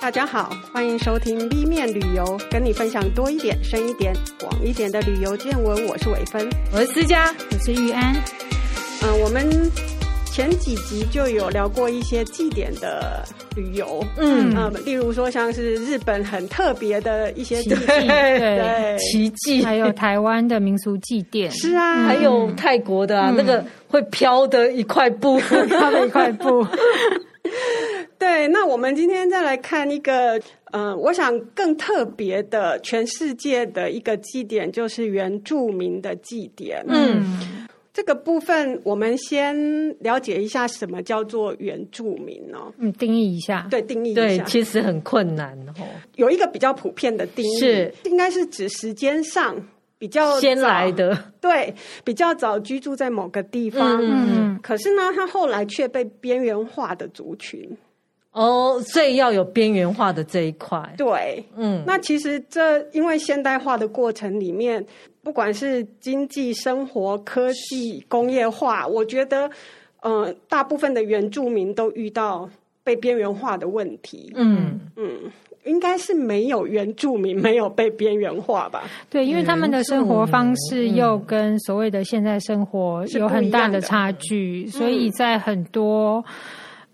大家好，欢迎收听 B 面旅游，跟你分享多一点、深一点、广一点的旅游见闻。我是伟芬，我是思佳，我是玉安。嗯、呃，我们前几集就有聊过一些祭典的旅游，嗯。嗯、呃，例如说像是日本很特别的一些祭典，对，对。奇迹，还有台湾的民俗祭典，是啊，嗯、还有泰国的啊，嗯、那个会飘的一块布，飘的一块布。对，那我们今天再来看一个，嗯、呃，我想更特别的，全世界的一个祭典，就是原住民的祭典。嗯，这个部分我们先了解一下什么叫做原住民哦。嗯，定义一下。对，定义一下。对，其实很困难哦。有一个比较普遍的定义，是应该是指时间上比较先来的，对，比较早居住在某个地方。嗯，可是呢，他后来却被边缘化的族群。哦，所以要有边缘化的这一块。对，嗯，那其实这因为现代化的过程里面，不管是经济、生活、科技、工业化，我觉得，呃，大部分的原住民都遇到被边缘化的问题。嗯嗯，应该是没有原住民没有被边缘化吧？对，因为他们的生活方式又跟所谓的现在生活有很大的差距，所以在很多。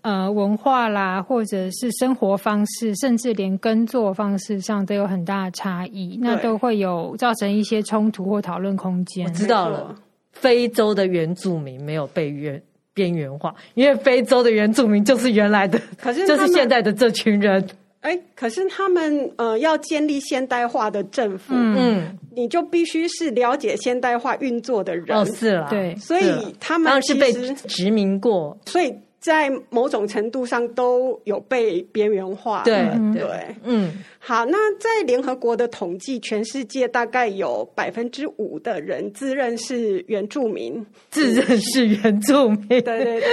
呃，文化啦，或者是生活方式，甚至连耕作方式上都有很大的差异，那都会有造成一些冲突或讨论空间。我知道了，非洲的原住民没有被原边缘化，因为非洲的原住民就是原来的，可是就是现在的这群人。哎，可是他们呃要建立现代化的政府，嗯，你就必须是了解现代化运作的人。哦，是了，对，所以他们是被殖民过，所以。在某种程度上都有被边缘化，对对，嗯，好，那在联合国的统计，全世界大概有百分之五的人自认是原住民，自认是原住民，对对对，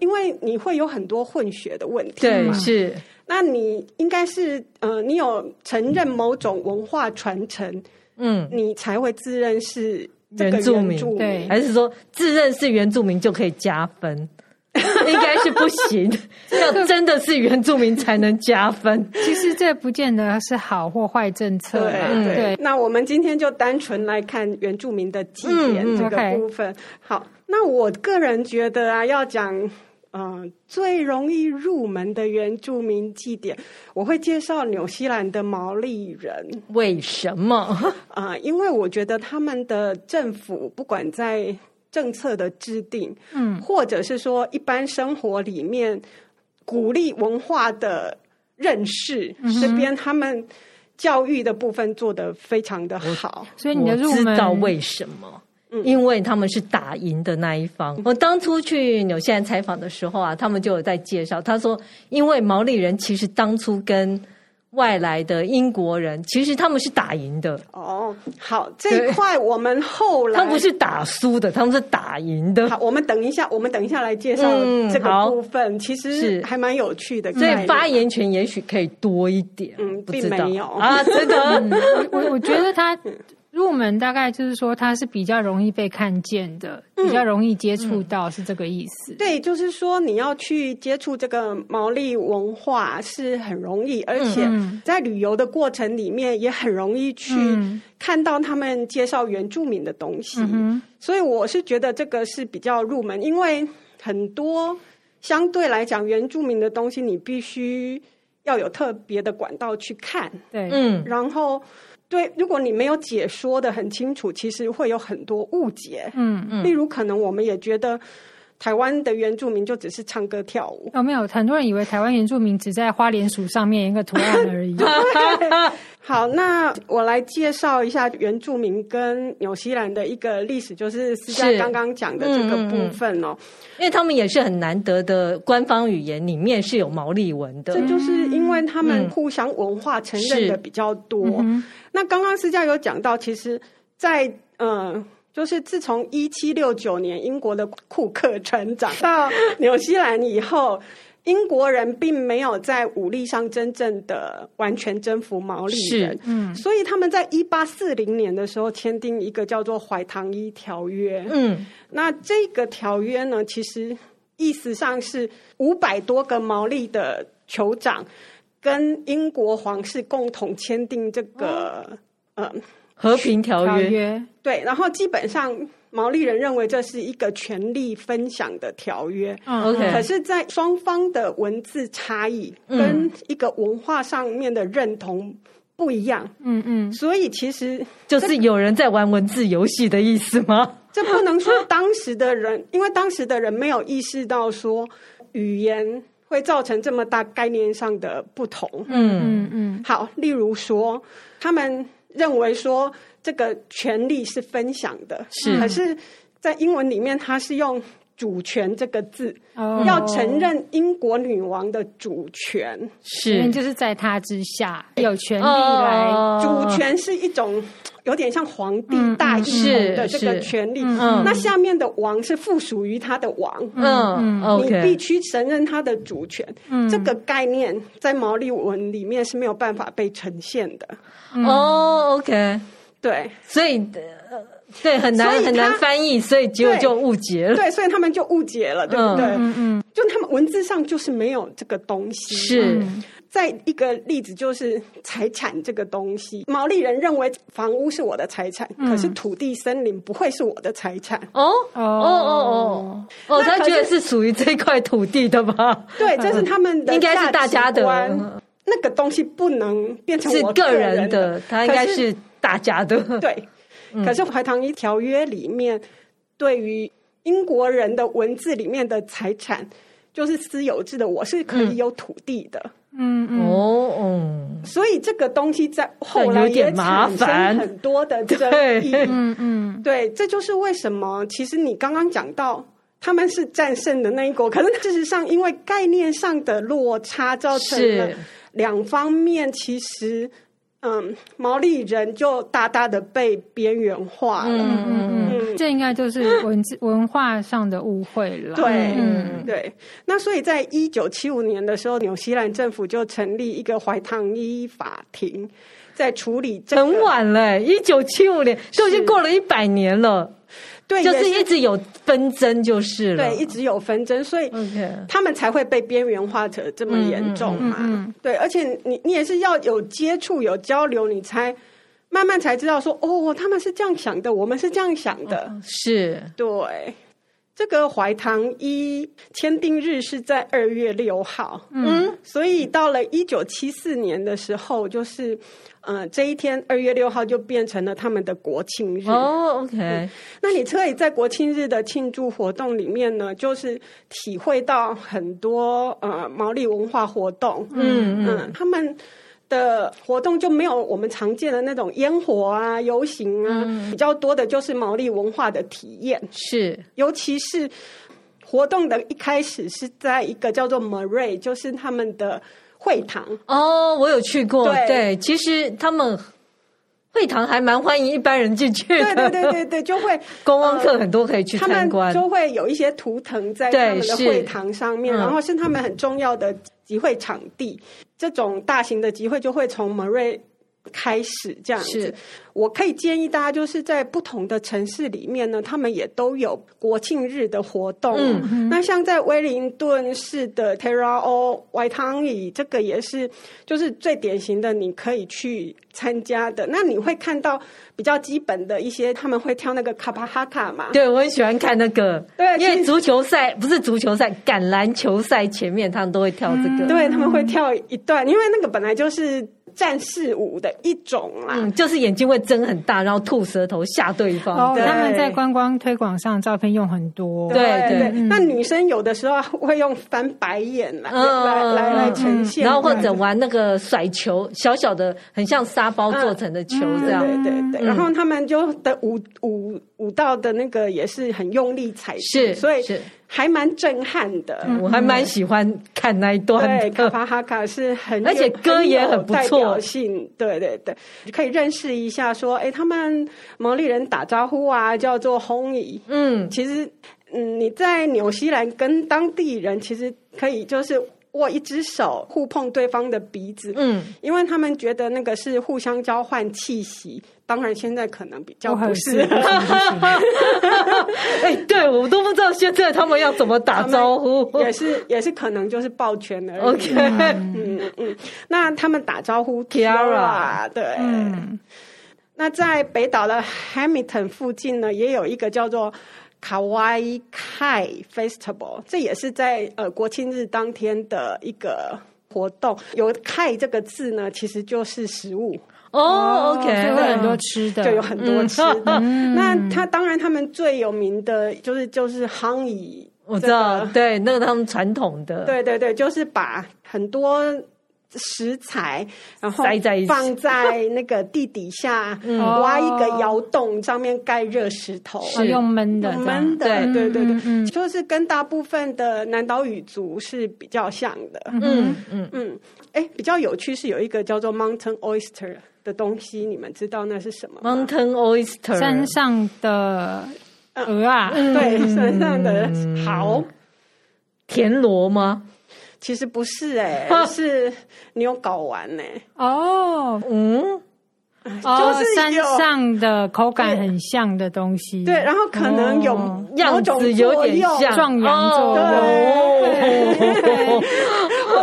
因为你会有很多混血的问题，对，是，那你应该是呃，你有承认某种文化传承，嗯，你才会自认是原住民，对，还是说自认是原住民就可以加分？应该是不行，要真的是原住民才能加分。其实这不见得是好或坏政策。对，对，对。那我们今天就单纯来看原住民的祭典这个部分。嗯 okay、好，那我个人觉得啊，要讲呃最容易入门的原住民祭典，我会介绍纽西兰的毛利人。为什么？啊、呃，因为我觉得他们的政府不管在政策的制定，嗯，或者是说一般生活里面鼓励文化的认识，嗯、这边他们教育的部分做得非常的好。所以你的入门知道为什么？嗯，因为他们是打赢的那一方。嗯、我当初去纽西兰采访的时候啊，他们就有在介绍，他说，因为毛利人其实当初跟外来的英国人，其实他们是打赢的哦。好，这一块我们后来他们不是打输的，他们是打赢的。好，我们等一下，我们等一下来介绍这个部分，嗯、其实是还蛮有趣的。所以发言权也许可以多一点。嗯，并没有啊，真的。我我觉得他。入门大概就是说，它是比较容易被看见的，嗯、比较容易接触到，是这个意思。对，就是说你要去接触这个毛利文化是很容易，而且在旅游的过程里面也很容易去看到他们介绍原住民的东西。嗯、所以我是觉得这个是比较入门，因为很多相对来讲原住民的东西，你必须要有特别的管道去看。对，嗯，然后。对，如果你没有解说的很清楚，其实会有很多误解。嗯嗯，例如可能我们也觉得台湾的原住民就只是唱歌跳舞。哦，没有，很多人以为台湾原住民只在花莲鼠上面一个图案而已。好，那我来介绍一下原住民跟纽西兰的一个历史，就是思佳刚刚讲的这个部分哦，嗯嗯，因为他们也是很难得的官方语言里面是有毛利文的，这就是因为他们互相文化承认的比较多。嗯那刚刚思佳有讲到，其实在，在嗯，就是自从一七六九年英国的库克船长到纽西兰以后，英国人并没有在武力上真正的完全征服毛利人，嗯，所以他们在一八四零年的时候签订一个叫做《怀唐伊条约》，嗯，那这个条约呢，其实意思上是五百多个毛利的酋长。跟英国皇室共同签订这个、哦、呃和平条约。约对，然后基本上毛利人认为这是一个权力分享的条约。嗯，OK。可是，在双方的文字差异跟一个文化上面的认同不一样。嗯嗯。所以其实就是有人在玩文字游戏的意思吗？这不能说当时的人，因为当时的人没有意识到说语言。会造成这么大概念上的不同。嗯嗯嗯。好，例如说，他们认为说这个权利是分享的，是。可是，在英文里面，它是用“主权”这个字，哦、要承认英国女王的主权，是，就是在她之下有权利来。哦、主权是一种。有点像皇帝大一统的这个权利，嗯、那下面的王是附属于他的王，嗯，嗯你必须承认他的主权。嗯、这个概念在毛利文里面是没有办法被呈现的。嗯、哦，OK，对，所以对很难很难翻译，所以结果就误解了。对，所以他们就误解了，对不对？嗯嗯，就他们文字上就是没有这个东西。是。嗯再一个例子就是财产这个东西，毛利人认为房屋是我的财产，嗯、可是土地森林不会是我的财产。哦哦哦哦哦，他觉得是属于这块土地的吧？对，这是 他们的应该是大家的。那个东西不能变成我个人的，它应该是大家的。对，可是《怀唐伊条约》里面对于英国人的文字里面的财产，就是私有制的，我是可以有土地的。嗯嗯哦嗯，所以这个东西在后来也产生很多的争议。嗯嗯，对，这就是为什么其实你刚刚讲到他们是战胜的那一国，可是事实上因为概念上的落差，造成了两方面其实。嗯，毛利人就大大的被边缘化了。嗯嗯嗯，这应该就是文字文化上的误会了。对，嗯对。那所以在一九七五年的时候，纽西兰政府就成立一个怀唐伊法庭，在处理这个。很晚了，一九七五年都已经过了一百年了。对，就是一直有纷争，就是了。对，一直有纷争，所以他们才会被边缘化的这么严重嘛。嗯嗯嗯、对，而且你你也是要有接触、有交流，你才慢慢才知道说，哦，他们是这样想的，我们是这样想的。哦、是，对。这个怀唐一签订日是在二月六号，嗯，所以到了一九七四年的时候，就是。呃，这一天二月六号就变成了他们的国庆日。哦、oh，OK、嗯。那你可以在国庆日的庆祝活动里面呢，就是体会到很多呃毛利文化活动。嗯嗯，他们的活动就没有我们常见的那种烟火啊、游行啊，嗯、比较多的就是毛利文化的体验。是，尤其是活动的一开始是在一个叫做 Murray，就是他们的。会堂哦，我有去过。对，对，其实他们会堂还蛮欢迎一般人进去的。对对对对对，就会 观光客很多可以去参观。呃、就会有一些图腾在他们的会堂上面，然后是他们很重要的集会场地。嗯、这种大型的集会就会从 Murray 开始这样子，是我可以建议大家，就是在不同的城市里面呢，他们也都有国庆日的活动。嗯，那像在威灵顿市的 Terra 怀唐伊，这个也是就是最典型的，你可以去参加的。那你会看到比较基本的一些，他们会跳那个卡巴哈卡嘛？对，我很喜欢看那个。对，因为足球赛不是足球赛，橄榄球赛前面他们都会跳这个。嗯、对，他们会跳一段，因为那个本来就是。战士舞的一种啦，嗯，就是眼睛会睁很大，然后吐舌头吓对方。哦，他们在观光推广上照片用很多，对对。那女生有的时候会用翻白眼来来来来呈现，然后或者玩那个甩球，小小的很像沙包做成的球这样，对对对。然后他们就的舞舞舞蹈的那个也是很用力踩，是，所以是。还蛮震撼的，我还蛮喜欢看那一段。对，卡巴哈卡是很，而且歌也很不错，代表性。对对对，可以认识一下，说，哎，他们毛利人打招呼啊，叫做 Honi。嗯，其实，嗯，你在纽西兰跟当地人其实可以就是握一只手，互碰对方的鼻子。嗯，因为他们觉得那个是互相交换气息。当然，现在可能比较不适合。哎，对，我都不知道现在他们要怎么打招呼，也是也是可能就是抱拳而已。OK，嗯，嗯，那他们打招呼 Kiara，对。嗯那在北岛的 Hamilton 附近呢，也有一个叫做 Kawaii Kai Festival，这也是在呃国庆日当天的一个活动。有 Kai 这个字呢，其实就是食物哦。OK，有很多吃的，就有很多吃。的。嗯、那他当然他们最有名的就是就是夯椅，我知道，对，那个他们传统的，对对对，就是把很多。食材，然后放在那个地底下，挖一个窑洞，上面盖热石头，是。用闷的，闷的，对。对对对，就是跟大部分的南岛语族是比较像的。嗯嗯。嗯，哎，比较有趣是有一个叫做 Mountain Oyster 的东西，你们知道那是什么？Mountain Oyster，山上的鹅啊，对，山上的蚝，田螺吗？其实不是哎、欸，是你有搞完呢、欸？哦，嗯，就是山上的口感很像的东西，对，然后可能有样子有点像。壮阳作用。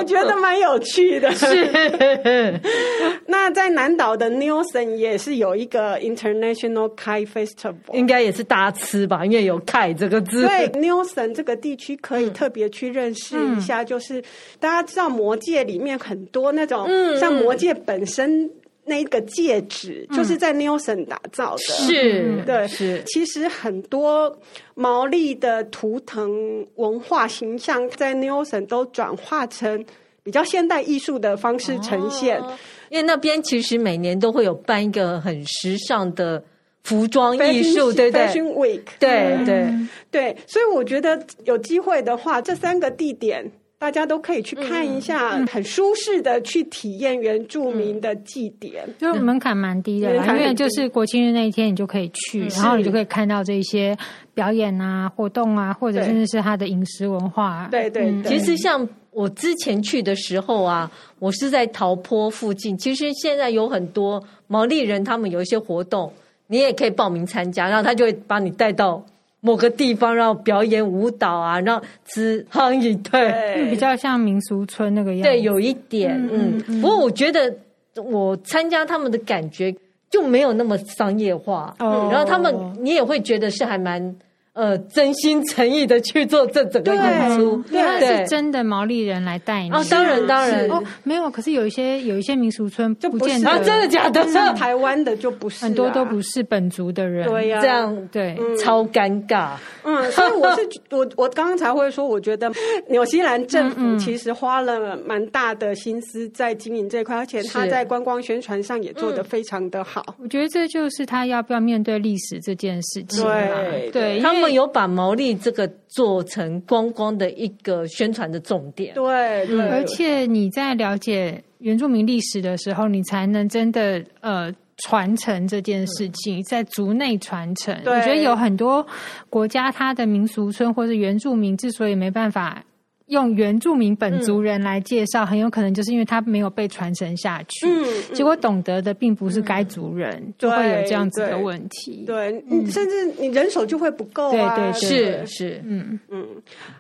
对，我觉得蛮有趣的。是，那在南岛的 Nelson 也是有一个 International Kite Festival，应该也是大吃吧，因为有 Kite 这个字。对，Nelson 这个地区可以特别去认识一下，就是大家知道魔界里面很多那种，像魔界本身。那个戒指就是在 Nelson 打造的，是，对，是。其实很多毛利的图腾文化形象在 Nelson 都转化成比较现代艺术的方式呈现。哦，因为那边其实每年都会有办一个很时尚的服装艺术，对对，Fashion Week，对对对。所以我觉得有机会的话，这三个地点。大家都可以去看一下，很舒适的去体验原住民的祭典，嗯、就门槛蛮低的，因为就是国庆日那一天你就可以去，然后你就可以看到这些表演啊、活动啊，或者甚至是他的饮食文化。对对，对，嗯，其实像我之前去的时候啊，我是在桃坡附近。其实现在有很多毛利人，他们有一些活动，你也可以报名参加，然后他就会把你带到。某个地方，然后表演舞蹈啊，然后吃夯饮，对，比较像民俗村那个样子。对，有一点，嗯，嗯，嗯。不过我觉得我参加他们的感觉就没有那么商业化，哦，然后他们你也会觉得是还蛮。呃，真心诚意的去做这整个演出，对，对，是真的毛利人来带你。哦，当然当然，哦，没有，可是有一些有一些民俗村就不见得，啊，真的假的？像台湾的就不是，很多都不是本族的人，对呀，这样对，超尴尬。嗯，所以我是我我刚刚才会说，我觉得纽西兰政府其实花了蛮大的心思在经营这块，而且他在观光宣传上也做得非常的好。我觉得这就是他要不要面对历史这件事情。对对，他们。有把毛利这个做成观光的一个宣传的重点，对，对，而且你在了解原住民历史的时候，你才能真的呃传承这件事情，在族内传承。我觉得有很多国家，它的民俗村或是原住民之所以没办法。用原住民本族人来介绍，嗯，很有可能就是因为他没有被传承下去，嗯嗯，结果懂得的并不是该族人，嗯，就会有这样子的问题。对，甚至你人手就会不够啊。对对，对，是是，嗯嗯。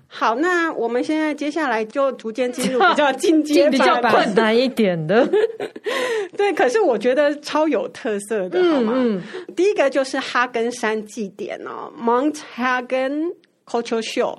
好，那我们现在接下来就逐渐进入比较进阶、比较困难一点的。对，可是我觉得超有特色的，好吗？嗯，第一个就是哈根山祭典哦，Mount Hagen Culture Show。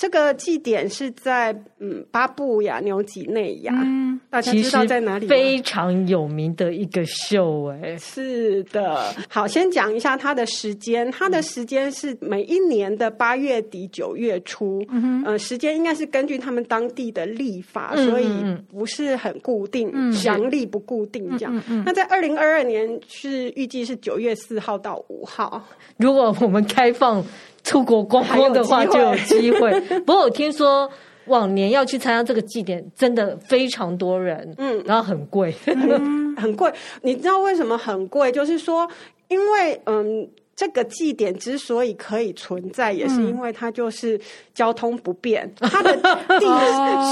这个祭典是在嗯巴布亚纽几内亚，嗯，大家知道在哪里？非常有名的一个秀，哎，是的。好，先讲一下它的时间，它的时间是每一年的八月底九月初，嗯呃，时间应该是根据他们当地的历法，嗯，所以不是很固定，嗯，阳历不固定这样。那在二零二二年是预计是九月四号到五号。如果我们开放。出国观光的话就有机会，不过我听说往年要去参加这个祭典，真的非常多人，嗯，然后很贵，嗯，很贵。你知道为什么很贵？就是说，因为嗯。这个祭典之所以可以存在，也是因为它就是交通不便，嗯、它的地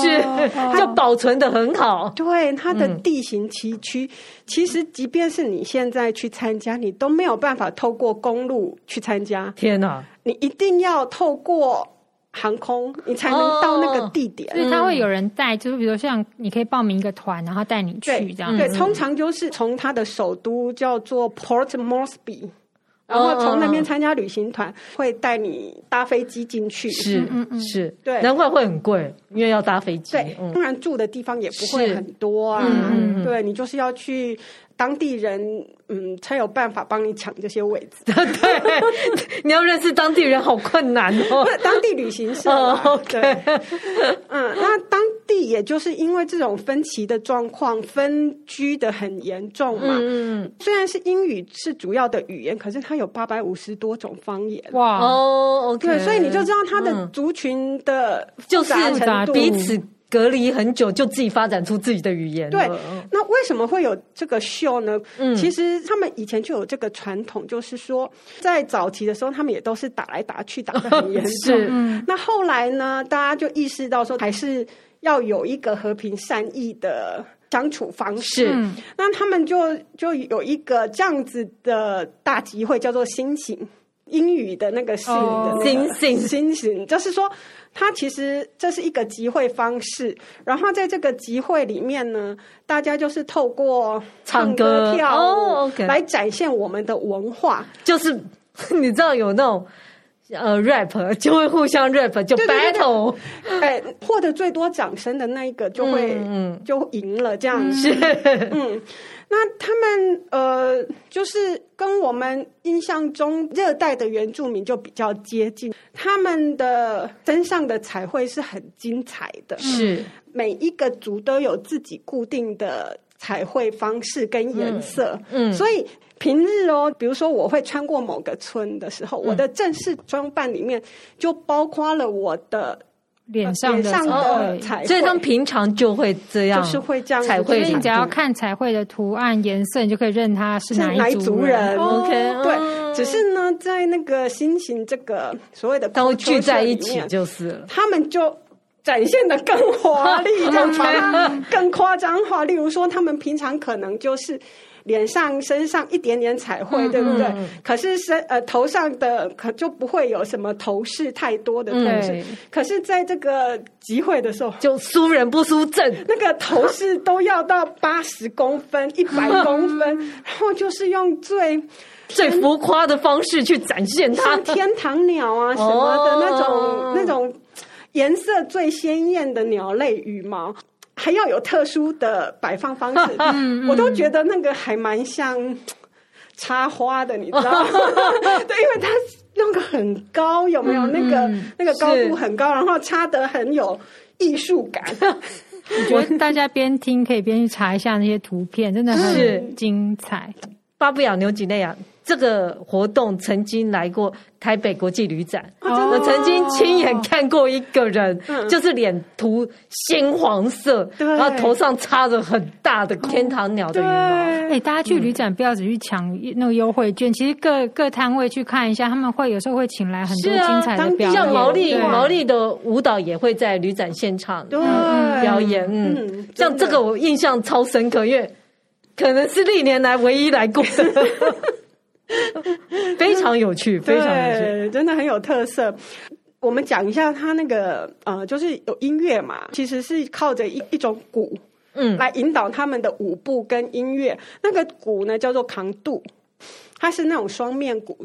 是、哦、就保存的很好。对，它的地形崎岖，嗯、其实即便是你现在去参加，你都没有办法透过公路去参加。天哪！你一定要透过航空，你才能到那个地点。所以他会有人带，就是比如像你可以报名一个团，然后带你去这样。对，通常就是从他的首都叫做 Port Moresby。然后从那边参加旅行团，会带你搭飞机进去。是，嗯嗯，是，对，难怪会很贵，因为要搭飞机。对，当然住的地方也不会很多啊。嗯嗯，对，你就是要去。当地人，嗯，才有办法帮你抢这些位置。对，你要认识当地人好困难哦。当地旅行社。Oh. 对，嗯，那当地也就是因为这种分歧的状况，分居的很严重嘛。嗯，虽然是英语是主要的语言，可是它有八百五十多种方言。哇哦，OK。对，所以你就知道它的族群的就是彼此。隔离很久，就自己发展出自己的语言。对，那为什么会有这个秀呢？嗯，其实他们以前就有这个传统，就是说，在早期的时候，他们也都是打来打去，打的很 严重。是，嗯。那后来呢，大家就意识到说，还是要有一个和平善意的相处方式。是，那他们就就有一个这样子的大集会，叫做“星星”，英语的那个“星”的“星星”，星星，就是说。它其实这是一个集会方式，然后在这个集会里面呢，大家就是透过唱歌跳舞来展现我们的文化。就是你知道有那种呃 rap 就会互相 rap 就 battle，哎，获得最多掌声的那一个就会嗯就赢了这样。子，嗯。那他们呃，就是跟我们印象中热带的原住民就比较接近，他们的身上的彩绘是很精彩的，是。每一个族都有自己固定的彩绘方式跟颜色，嗯，所以平日哦，比如说我会穿过某个村的时候，我的正式装扮里面就包括了我的。脸上的彩绘，所以他们平常就会这样，就是会这样彩绘。所以你只要看彩绘的图案、颜色，你就可以认他是哪一族人。OK，对。只是呢，在那个心情这个所谓的都聚在一起，就是了他们就展现的更华丽，这样更夸张化。例如说，他们平常可能就是。脸上、身上一点点彩绘，对不对？嗯、可是身呃头上的可就不会有什么头饰太多的头饰。嗯、可是在这个集会的时候，就输人不输阵，那个头饰都要到八十公分、一百公分，然后就是用最最浮夸的方式去展现它，像天堂鸟啊什么的那种、哦、那种颜色最鲜艳的鸟类羽毛。还要有特殊的摆放方式，我都觉得那个还蛮像插花的，你知道吗？对，因为它弄个很高，有没有那个那个高度很高，然后插得很有艺术感。我觉得大家边听可以边去查一下那些图片，真的很精彩。巴布亚牛几内亚。这个活动曾经来过台北国际旅展，哦、我曾经亲眼看过一个人，嗯、就是脸涂鲜黄色，然后头上插着很大的天堂鸟的羽毛。哎、欸，大家去旅展不要只去抢那个优惠券，嗯、其实各各摊位去看一下，他们会有时候会请来很多精彩的表演，像毛利毛利的舞蹈也会在旅展现场对。表演。嗯，嗯。像这个我印象超深刻，因为可能是历年来唯一来过的。非常有趣，非常有趣，真的很有特色。我们讲一下他那个呃，就是有音乐嘛，其实是靠着一一种鼓，嗯，来引导他们的舞步跟音乐。那个鼓呢叫做扛度，它是那种双面鼓，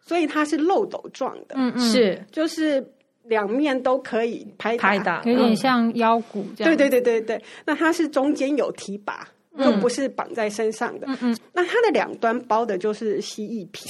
所以它是漏斗状的，嗯嗯，是就是两面都可以拍打，拍打，有点像腰鼓这样。对对对对对，那它是中间有提把。就不是绑在身上的，嗯嗯，那它的两端包的就是蜥蜴皮。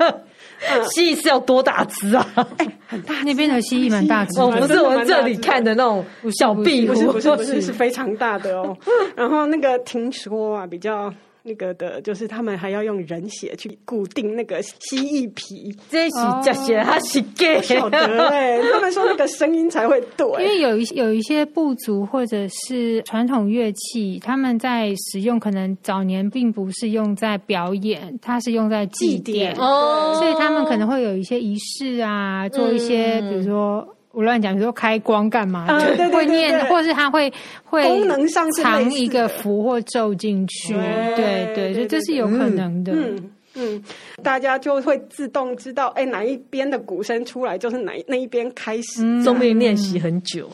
蜥蜴是要多大只啊？哎，很大，那边的蜥蜴蛮大只。哦，不是我们这里看的那种小壁虎，不是不是，是非常大的哦。然后那个听说啊，比较。那个的，就是他们还要用人血去固定那个蜥蜴皮，这是假血还是假？晓得哎，他们说那个声音才会对。因为有一有一些部族或者是传统乐器，他们在使用，可能早年并不是用在表演，它是用在祭典哦，所以他们可能会有一些仪式啊，做一些，比如说。我乱讲，比如说开光干嘛的？对对对，会念，或者是他会会功能上藏一个符或咒进去，对对，所以这是有可能的。嗯，嗯，大家就会自动知道，哎，哪一边的鼓声出来，就是哪那一边开始。说明练习很久。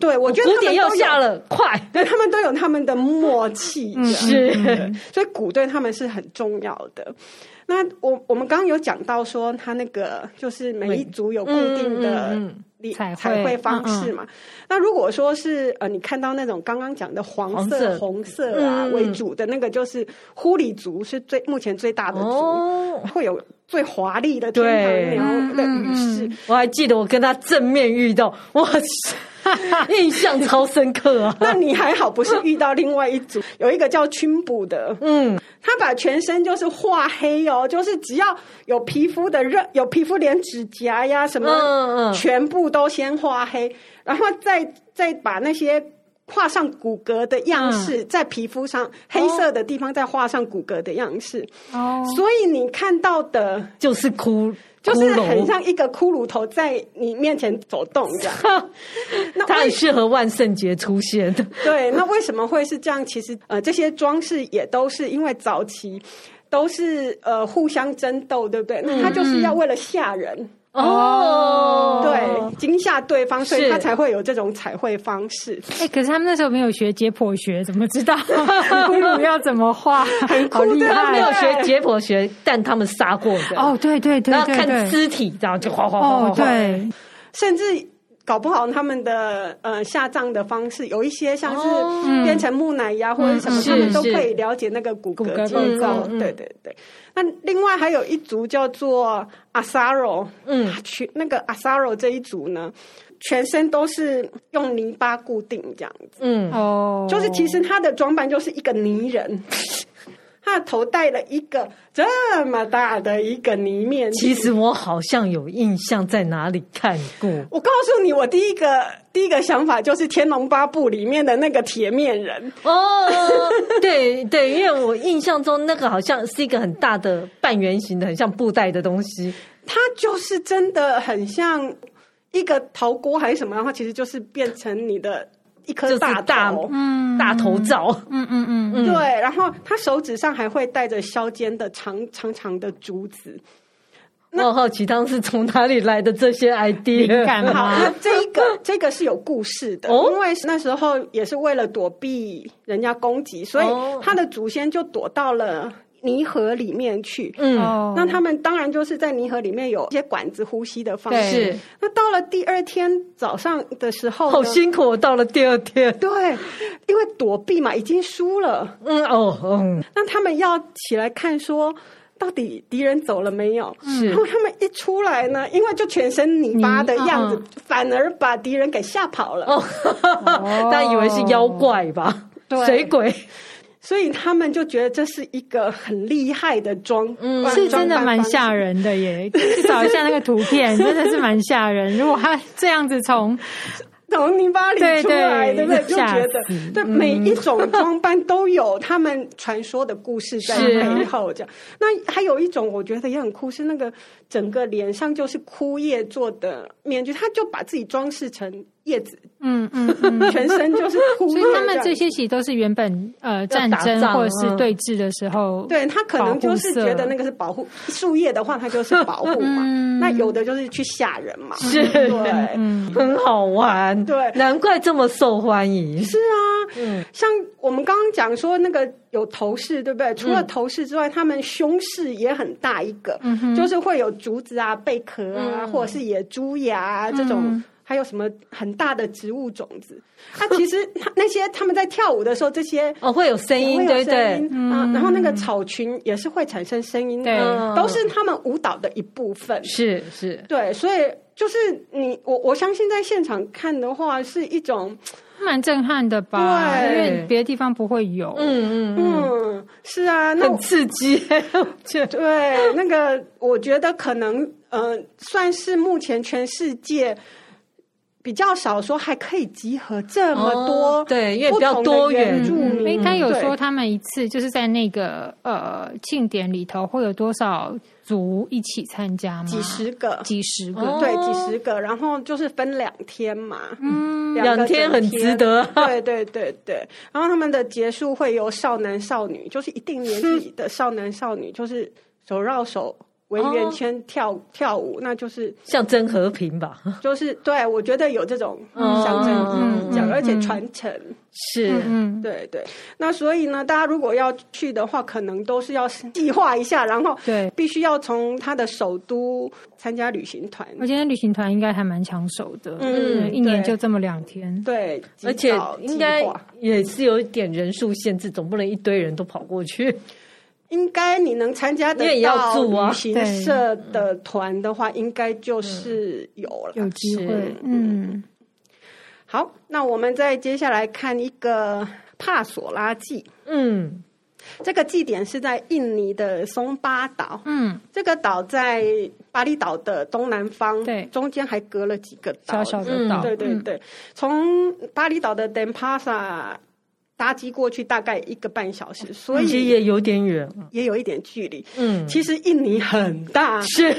对，我觉得鼓点要下了，快！对，他们都有他们的默契，是，所以鼓对他们是很重要的。那我我们刚刚有讲到说，他那个就是每一组有固定的彩彩绘方式嘛。那如果说是呃，你看到那种刚刚讲的黄色、红色啊为主的那个，就是呼里族是最目前最大的族，会有最华丽的天堂鸟的羽饰。我还记得我跟他正面遇到，哇塞！印象超深刻啊！那你还好，不是遇到另外一组，有一个叫群补的，嗯，他把全身就是画黑哦，就是只要有皮肤的热，有皮肤连指甲呀什么，嗯嗯，全部都先画黑，然后再再把那些画上骨骼的样式，在皮肤上黑色的地方再画上骨骼的样式，哦，所以你看到的就是哭。就是很像一个骷髅头在你面前走动这样，那它很适合万圣节出现的。对，那为什么会是这样？其实呃，这些装饰也都是因为早期都是呃互相争斗，对不对？那他就是要为了吓人。哦，对，对方，所以他才会有这种彩绘方式。哎、欸，可是他们那时候没有学解剖学，怎么知道 骷髅要怎么画？很酷，他们没有学解剖学，但他们杀过的。哦，对对对，然后看尸体，然后就画画画画。对，甚至。搞不好他们的呃下葬的方式有一些像是变成木乃伊啊，或者什么，他们都可以了解那个骨骼结构。对对对。那另外还有一组叫做阿萨罗，嗯，去那个阿萨罗这一组呢，全身都是用泥巴固定这样子。嗯哦，就是其实他的装扮就是一个泥人。他头戴了一个这么大的一个泥面具。其实我好像有印象，在哪里看过。我告诉你，我第一个第一个想法就是《天龙八部》里面的那个铁面人。哦，对对，因为我印象中那个好像是一个很大的半圆形的，很像布袋的东西。它就是真的很像一个陶锅还是什么，然后其实就是变成你的。一颗大大嗯大头照，嗯嗯嗯嗯，对，然后他手指上还会带着削尖的长长长的竹子。我好奇当时从哪里来的这些 idea？好，那这一个 这个是有故事的，哦、因为那时候也是为了躲避人家攻击，所以他的祖先就躲到了。泥河里面去，嗯，那他们当然就是在泥河里面有一些管子呼吸的方式。那到了第二天早上的时候，好辛苦。到了第二天，对，因为躲避嘛，已经输了。嗯哦，嗯，那他们要起来看，说到底敌人走了没有？是，然后他们一出来呢，因为就全身泥巴的样子，反而把敌人给吓跑了。哦，大家以为是妖怪吧？对，水鬼。所以他们就觉得这是一个很厉害的装，嗯，是真的蛮吓人的耶。去找一下那个图片，真的是蛮吓人。如果他这样子从。从泥巴里出来，对不对？就觉得，对每一种装扮都有他们传说的故事在背后。这样，那还有一种我觉得也很酷，是那个整个脸上就是枯叶做的面具，他就把自己装饰成叶子，嗯嗯，全身就是枯叶。所以他们这些其实都是原本呃战争或者是对峙的时候，对他可能就是觉得那个是保护树叶的话，它就是保护嘛。那有的就是去吓人嘛，是，对，很好玩。对，难怪这么受欢迎。是啊，嗯，像我们刚刚讲说那个有头饰，对不对？除了头饰之外，他们胸饰也很大一个，就是会有竹子啊、贝壳啊，或者是野猪牙啊这种，还有什么很大的植物种子。啊，其实那些他们在跳舞的时候，这些 哦会有声音，对对，啊，然后那个草裙也是会产生声音的，都是他们舞蹈的一部分。是是，对，所以。就是你我我相信在现场看的话是一种蛮震撼的吧，对，因为别的地方不会有。嗯嗯嗯，是啊，那很刺激。对，那个我觉得可能呃算是目前全世界比较少说还可以集合这么多，对，因为比较多元。应该有说他们一次就是在那个呃庆典里头会有多少？族一起参加吗？几十个，几十个，对，几十个。然后就是分两天嘛，嗯，两天很值得。对对对对。然后他们的结束会由少男少女，就是一定年纪的少男少女，就是手绕手。围圆圈跳、哦、跳舞，那就是象征和平吧？就是对，我觉得有这种象征意义，而且传承。是，嗯，对对。那所以呢，大家如果要去的话，可能都是要计划一下，然后对，必须要从他的首都参加旅行团。我觉得旅行团应该还蛮抢手的，嗯，一年就这么两天，对，而且应该也是有一点人数限制，总不能一堆人都跑过去。应该你能参加得到旅行社的团的话，应该就是有了，有机会。嗯，好，那我们再接下来看一个帕索拉祭。嗯，这个祭典是在印尼的松巴岛。嗯，这个岛在巴厘岛的东南方，对，中间还隔了几个岛，小小的岛。对对对，从巴厘岛的 Denpasar。搭机过去大概一个半小时，所以其实也有点远，也有一点距离。嗯，其实印尼很大，是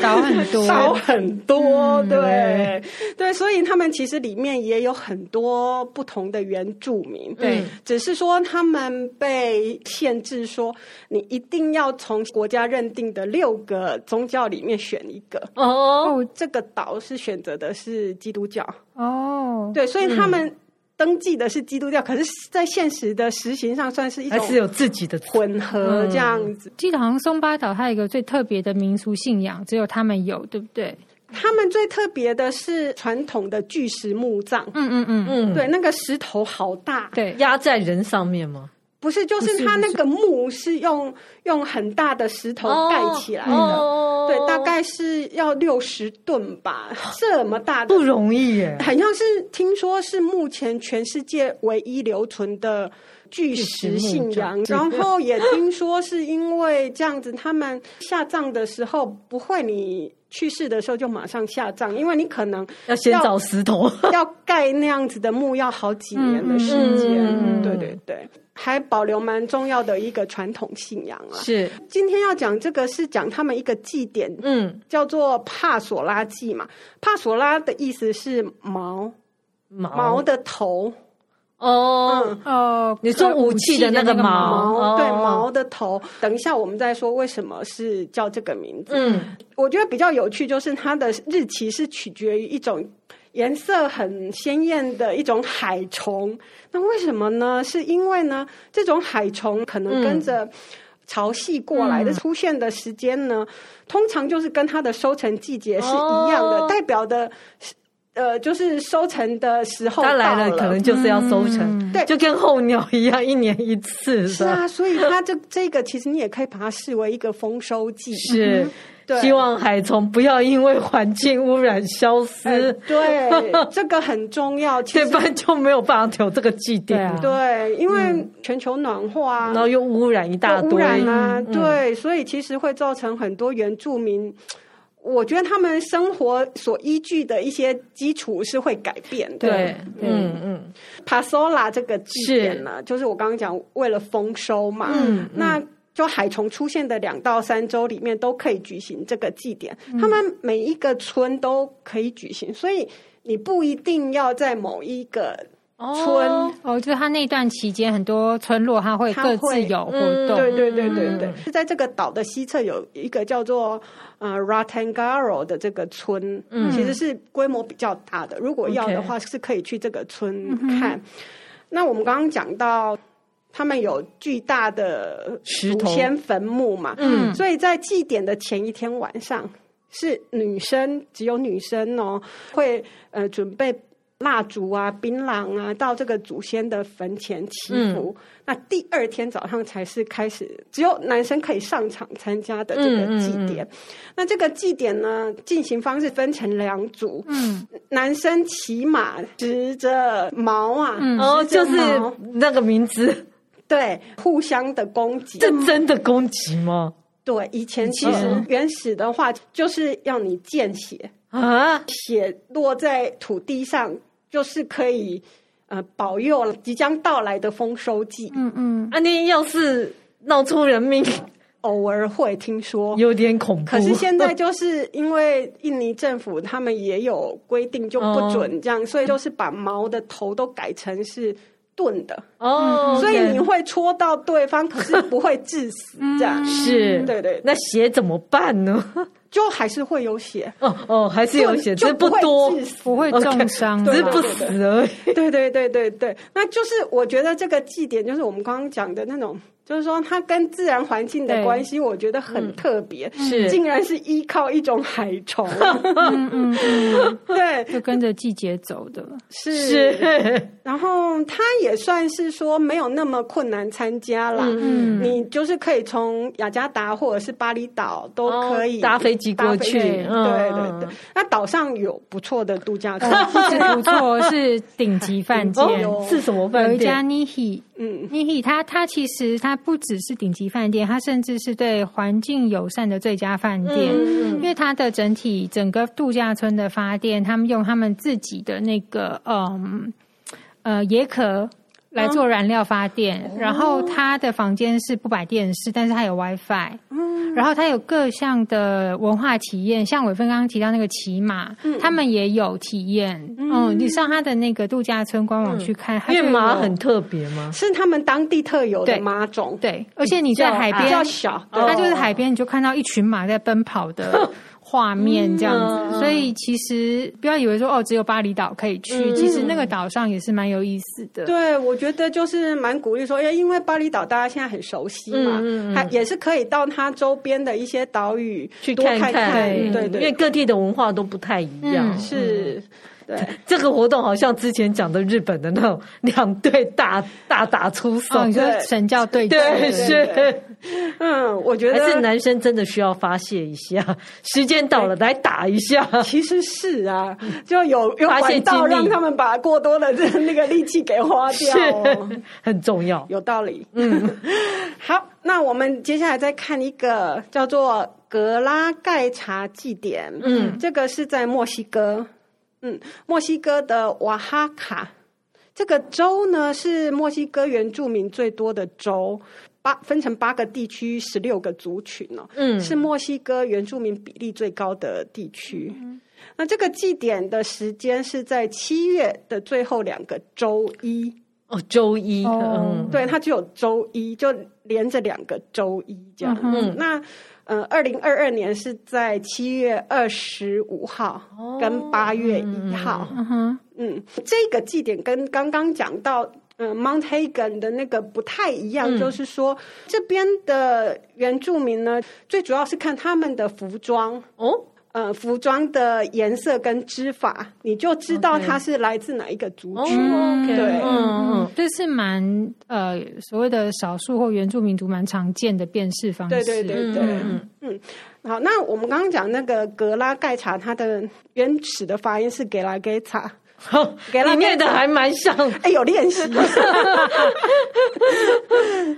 少很多，少很多，对对，所以他们其实里面也有很多不同的原住民。对，只是说他们被限制，说你一定要从国家认定的六个宗教里面选一个。哦，这个岛是选择的是基督教。哦，对，所以他们。登记的是基督教，可是，在现实的实行上，算是一种还是有自己的混合这样子。记得好像松巴岛它有一个最特别的民俗信仰，只有他们有，对不对？他们最特别的是传统的巨石墓葬。嗯嗯嗯。嗯，对，那个石头好大，对，压在人上面吗？不是，就是它那个墓是用用很大的石头盖起来。的，哦、对，大概是要六十吨吧，这么大的。不容易耶，好像是听说是目前全世界唯一留存的巨石信仰，然后也听说是因为这样子，他们下葬的时候不会你去世的时候就马上下葬，因为你可能要，要先找石头，要盖那样子的墓要好几年的时间，嗯、对对对。还保留蛮重要的一个传统信仰啊！是，今天要讲这个是讲他们一个祭典，嗯，叫做帕索拉祭嘛。帕索拉的意思是矛，矛，矛的头。哦、嗯、哦，你说武器的那个矛，矛对，毛的头。等一下我们再说为什么是叫这个名字。嗯，我觉得比较有趣就是它的日期是取决于一种。颜色很鲜艳的一种海虫，那为什么呢？是因为呢，这种海虫可能跟着潮汐过来的出现的时间呢，嗯、通常就是跟它的收成季节是一样的，哦、代表的，呃，就是收成的时候它来了可能就是要收成，嗯、对，就跟候鸟一样，一年一次。是啊，所以它这这个其实你也可以把它视为一个丰收季。是。希望海虫不要因为环境污染消失。欸、对，这个很重要。其实对，不然就没有办法有这个祭典。对，对，因为全球暖化，然后又污染一大堆。污染啊，嗯、对，所以其实会造成很多原住民，我觉得他们生活所依据的一些基础是会改变的。对，嗯嗯。帕索拉这个祭典呢，就是我刚刚讲为了丰收嘛。嗯，那。就海虫出现的两到三周里面都可以举行这个祭典，他们每一个村都可以举行，所以你不一定要在某一个村哦，就是他那段期间很多村落他会各自有活动，对对对对对，是在这个岛的西侧有一个叫做呃 Ratangaro 的这个村，嗯，其实是规模比较大的，如果要的话是可以去这个村看。那我们刚刚讲到。他们有巨大的祖先坟墓嘛？嗯，所以在祭典的前一天晚上，是女生只有女生哦，会呃准备蜡烛啊、槟榔啊，到这个祖先的坟前祈福。嗯、那第二天早上才是开始，只有男生可以上场参加的这个祭典。嗯嗯嗯、那这个祭典呢，进行方式分成两组。嗯，男生骑马，执着矛啊，嗯、哦，就是那个名字。对，互相的攻击，这真的攻击吗？对，以前其实原始的话就是要你见血啊，血落在土地上，就是可以呃保佑即将到来的丰收季。嗯嗯，啊，那要是闹出人命，偶尔会听说有点恐怖。可是现在就是因为印尼政府他们也有规定，就不准 这样，哦、所以就是把矛的头都改成是。钝的哦，所以你会戳到对方，可是不会致死，这样 是，对对。那血怎么办呢？就还是会有血。哦哦，还是有血，只是不多，不会重伤，只是不死而已。对对对对对，那就是我觉得这个祭典就是我们刚刚讲的那种。就是说，它跟自然环境的关系，我觉得很特别，是。竟然是依靠一种海虫，嗯嗯嗯，对，就跟着季节走的，是。是。然后它也算是说没有那么困难参加啦，嗯，你就是可以从雅加达或者是巴厘岛都可以搭飞机过去，对对对。那岛上有不错的度假村，是不错，是顶级 饭店，是什么饭店？有一家 Nihi，嗯，Nihi，它它其实它。不只是顶级饭店，它甚至是对环境友善的最佳饭店。嗯，因为它的整体整个度假村的发电，他们用他们自己的那个嗯呃椰壳。来做燃料发电，嗯、然后他的房间是不摆电视，但是他有 WiFi，嗯，然后他有各项的文化体验，像伟芬刚刚提到那个骑马，嗯，他们也有体验，嗯，嗯，你上他的那个度假村官网去看，因为马很特别吗？是他们当地特有的马种，对，对，而且你在海边，比较小，它就是海边，你就看到一群马在奔跑的。画面这样子，所以其实不要以为说哦，只有巴厘岛可以去，嗯、其实那个岛上也是蛮有意思的。对，我觉得就是蛮鼓励说，因为巴厘岛大家现在很熟悉嘛，嗯，它也是可以到它周边的一些岛屿去看看，看看对，对。对，因为各地的文化都不太一样，嗯、是。对，这个活动好像之前讲的日本的那种两队大大打出手，你说神教对决，对是，嗯，我觉得还是男生真的需要发泄一下，时间到了来打一下。其实是啊，就有有管道让他们把过多的那个力气给花掉，是很重要，有道理。嗯，好，那我们接下来再看一个叫做格拉盖查祭典，嗯，这个是在墨西哥。嗯，墨西哥的瓦哈卡这个州呢，是墨西哥原住民最多的州，八分成八个地区，十六个族群哦。嗯，是墨西哥原住民比例最高的地区。嗯，那这个祭典的时间是在七月的最后两个周一哦，周一。嗯，对，它只有周一，就连着两个周一这样。嗯，那。嗯，二零二二年是在七月二十五号跟八月一号。嗯哼，嗯，这个祭典跟刚刚讲到，嗯，Mount Hagen 的那个不太一样，嗯、就是说这边的原住民呢，最主要是看他们的服装哦。呃，服装的颜色跟织法，你就知道它是来自哪一个族群。Okay. 对，嗯嗯，这是蛮呃所谓的少数或原住民族蛮常见的辨识方式。对对对对，嗯嗯。好，那我们刚刚讲那个格拉盖查，它的原始的发音是格拉盖查，给他念的还蛮像，哎，有练习。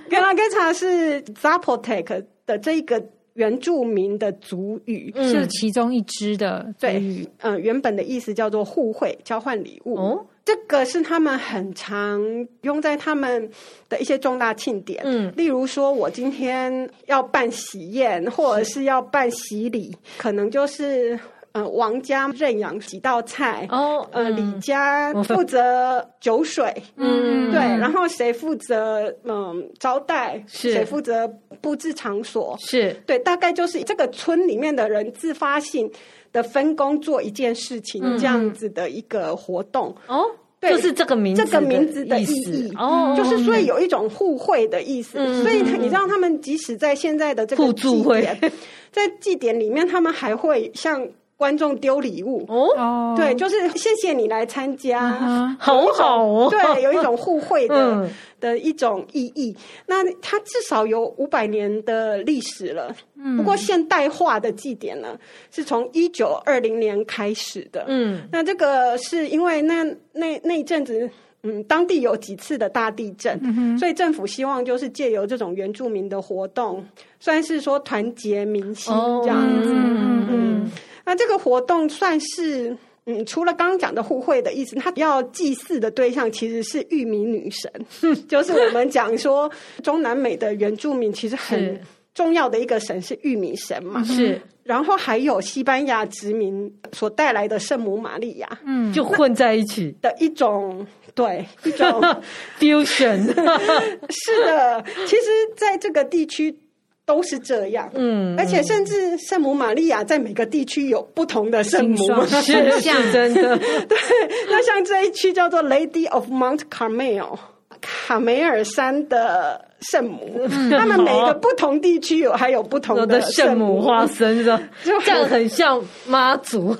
格拉盖查是 Zapotec 的这一个。原住民的族语、嗯、是其中一支的对，嗯、呃，原本的意思叫做互惠、交换礼物。哦，这个是他们很常用在他们的一些重大庆典，嗯，例如说我今天要办喜宴，或者是要办喜礼，可能就是。呃，王家认养几道菜哦，呃，李家负责酒水，嗯，对，然后谁负责嗯招待，是。谁负责布置场所，是。对，大概就是这个村里面的人自发性的分工做一件事情，这样子的一个活动哦，对，就是这个名字，这个名字的意义哦，就是所以有一种互惠的意思，所以你知道他们即使在现在的这个祭典，在祭典里面，他们还会像。观众丢礼物。哦，对，就是谢谢你来参加，好好哦，对，有一种互惠的的一种意义。那它至少有五百年的历史了，不过现代化的祭典呢，是从一九二零年开始的。嗯，那这个是因为那那那一阵子，嗯，当地有几次的大地震，所以政府希望就是借由这种原住民的活动，算是说团结民心这样子。嗯。那这个活动算是，嗯，除了刚刚讲的互惠的意思，他要祭祀的对象其实是玉米女神，就是我们讲说中南美的原住民其实很重要的一个神是玉米神嘛，是，然后还有西班牙殖民所带来的圣母玛利亚，嗯，就混在一起的一种，对，一种 fusion，是的，其实在这个地区都是这样，嗯，而且甚至圣母玛利亚在每个地区有不同的圣母，是是真的，对，那像这一区叫做 Lady of Mount Carmel。卡梅尔山的圣母，他们每个不同地区有还有不同的圣母化身，是吧？这样很像妈祖，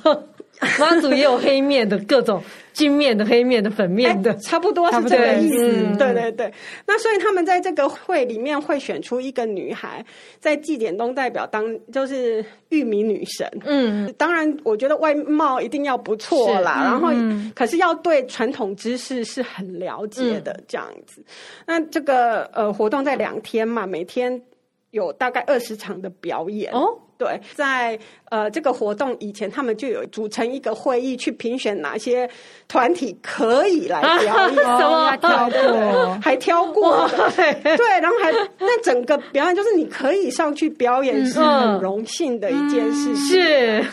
妈祖也有黑面的各种。金面的、黑面的、粉面的，差不多是这个意思。嗯、对对对，那所以他们在这个会里面会选出一个女孩，在祭典中代表当就是玉米女神。嗯，当然，我觉得外貌一定要不错啦，嗯、然后、嗯、可是要对传统知识是很了解的这样子。嗯、那这个呃活动在两天嘛，每天有大概二十场的表演哦。对，在呃这个活动以前，他们就有组成一个会议去评选哪些团体可以来表演，什么？挑过，还挑过，对，然后还那整个表演就是你可以上去表演，是很荣幸的一件事情。是，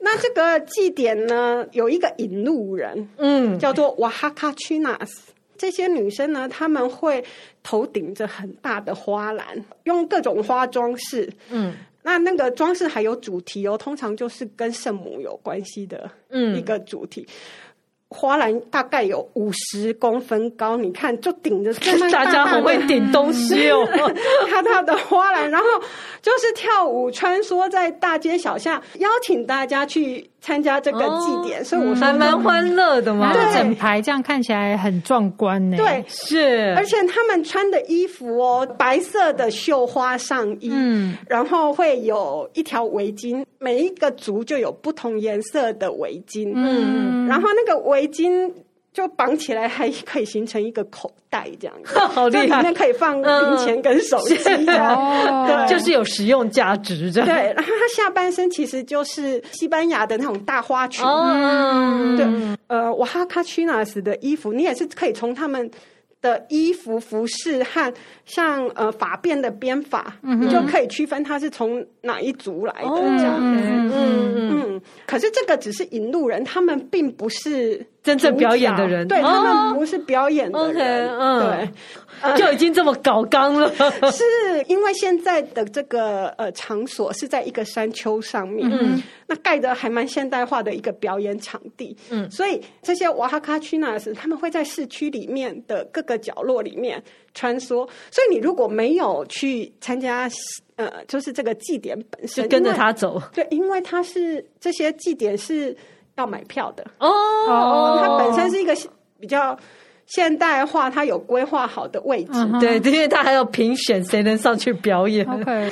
那这个祭典呢，有一个引路人，嗯，叫做瓦哈卡曲纳斯。这些女生呢，她们会头顶着很大的花篮，用各种花装饰，嗯。那那个装饰还有主题哦，通常就是跟圣母有关系的一个主题。嗯花篮大概有五十公分高，你看就顶着这么大，大家很会顶东西哦。大大 的花篮，然后就是跳舞穿梭在大街小巷，邀请大家去参加这个祭典，哦、所以我说还蛮欢乐的嘛。对，整排这样看起来很壮观呢。对，是，而且他们穿的衣服哦，白色的绣花上衣，嗯，然后会有一条围巾，每一个族就有不同颜色的围巾，嗯，然后那个围。围巾就绑起来，还可以形成一个口袋，这样子，好厉害！里面可以放零钱跟手机，这 样对，就是有实用价值。这样对，然后它下半身其实就是西班牙的那种大花裙。嗯，对，呃，瓦哈卡曲纳斯的衣服，你也是可以从他们的衣服服饰和像呃法辫的编法，你就可以区分它是从哪一族来的这样。嗯嗯嗯。可是这个只是引路人，他们并不是。真正表演的人，对，他们不是表演的人，嗯。对，就已经这么搞刚了。是因为现在的这个呃场所是在一个山丘上面，嗯，那盖的还蛮现代化的一个表演场地，嗯，所以这些瓦哈卡区纳斯他们会在市区里面的各个角落里面穿梭，所以你如果没有去参加，呃，就是这个祭典本身，就跟着他走，对，因为他是这些祭典是。要买票的。哦，哦，它本身是一个比较现代化，它有规划好的位置，嗯、对，因为它还有评选谁能上去表演。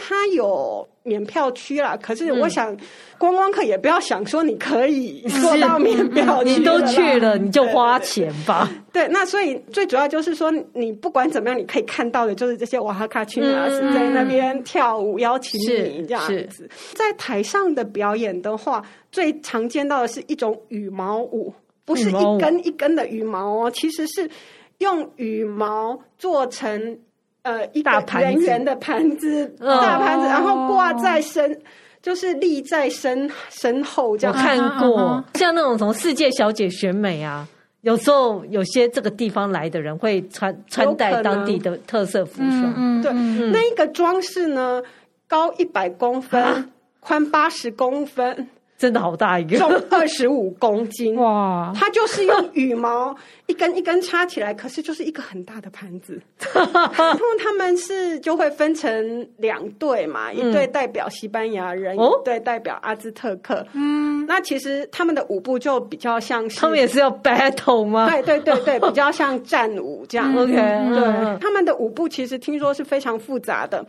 它有免票区啦，可是我想观光客也不要想说你可以做到免票区，你都去了你就花钱吧。对，那所以最主要就是说，你不管怎么样，你可以看到的就是这些瓦哈卡曲纳斯在那边跳舞，邀请你这样子。在台上的表演的话。最常见到的是一种羽毛舞，不是一根一根的羽毛哦，其实是用羽毛做成呃一个圆圆的盘子，大盘子，然后挂在身，就是立在身身后这样。我看过，像那种从世界小姐选美啊，有时候有些这个地方来的人会穿穿戴当地的特色服装。对，那一个装饰呢，高一百公分，宽八十公分。真的好大一个，重二十五公斤哇！它就是用羽毛一根一根插起来，可是就是一个很大的盘子。然后他们是就会分成两队嘛，一队代表西班牙人，一队代表阿兹特克。嗯，那其实他们的舞步就比较像是，他们也是要 battle 吗？对对对对，比较像战舞这样。OK，对，他们的舞步其实听说是非常复杂的，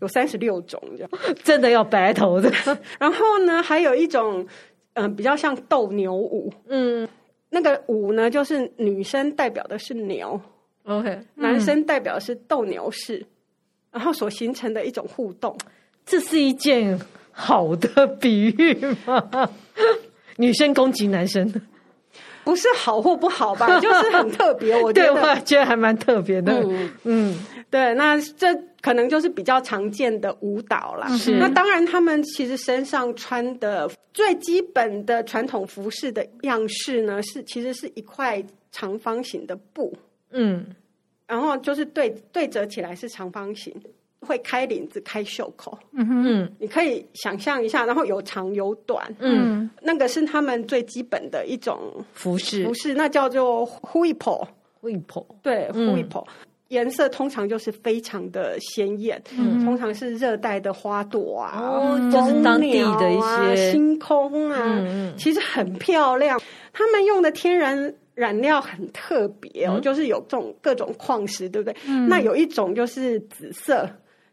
有三十六种这样，真的要 battle 的。然后呢，还有一种。嗯、呃，比较像斗牛舞。嗯，那个五呢，就是女生代表的是牛，OK，男生代表的是斗牛士，嗯、然后所形成的一种互动。这是一件好的比喻吗？女生攻击男生？不是好或不好吧，就是很特别。我觉得，对，我觉得还蛮特别的。嗯嗯，对，那这可能就是比较常见的舞蹈啦。是，那当然，他们其实身上穿的最基本的传统服饰的样式呢，是其实是一块长方形的布。嗯，然后就是对对折起来是长方形。会开领子、开袖口，嗯哼，你可以想象一下，然后有长有短，嗯，那个是他们最基本的一种服饰，服饰。那叫做 huipo，huipo，对，huipo，颜色通常就是非常的鲜艳，嗯，通常是热带的花朵啊，哦，就是当地的一些星空啊，其实很漂亮。他们用的天然染料很特别哦，就是有这种各种矿石，对不对？那有一种就是紫色。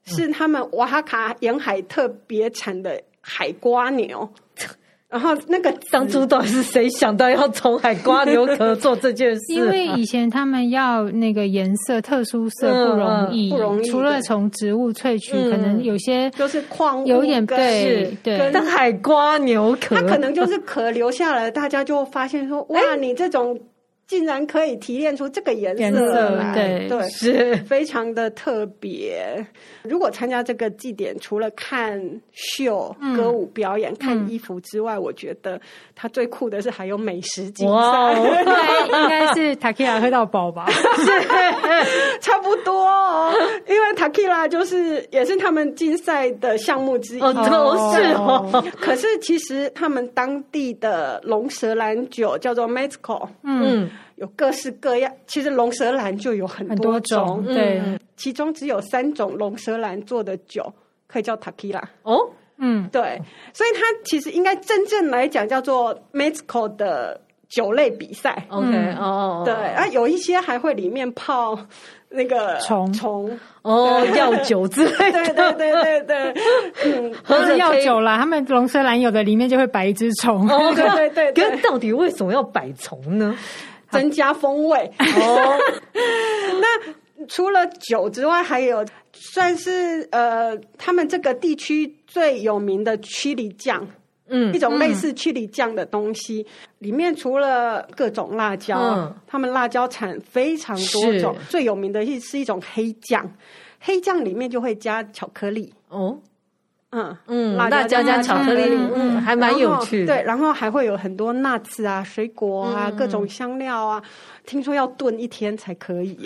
是他们瓦哈卡沿海特别产的海瓜牛，然后那个当初到底是谁想到要从海瓜牛壳做这件事？因为以前他们要那个颜色特殊色不容易，不容易。除了从植物萃取，可能有些就是矿物有点对对。但海瓜牛壳，它可能就是壳留下来，大家就发现说：哇，你这种。竟然可以提炼出这个颜色来，对对，是非常的特别。如果参加这个祭典，除了看秀、歌舞表演、看衣服之外，我觉得它最酷的是还有美食竞赛，应该是 Tequila 喝到饱吧？是，差不多哦。因为 Tequila 就是也是他们竞赛的项目之一，哦，都是哦。可是其实他们当地的龙舌兰酒叫做 Mezcal，嗯。有各式各样，其实龙舌兰就有很多种，多种对，其中只有三种龙舌兰做的酒可以叫 Tequila 哦，嗯，对，所以它其实应该真正来讲叫做 Mezcal 的酒类比赛，OK，哦、嗯，对，啊，有一些还会里面泡那个虫。虫。哦，药酒之类的，对对对对对，嗯，喝着药酒啦，他们龙舌兰有的里面就会摆一只虫，哦，对对对，对，可是到底为什么要摆虫呢？增加风味哦。那除了酒之外，还有算是呃，他们这个地区最有名的曲里酱，嗯，一种类似曲里酱的东西。嗯、里面除了各种辣椒，嗯、他们辣椒产非常多种。最有名的是是一种黑酱，黑酱里面就会加巧克力哦。嗯嗯，辣椒加巧克力，嗯，还蛮有趣。对，然后还会有很多 nuts 啊、水果啊、各种香料啊。听说要炖一天才可以。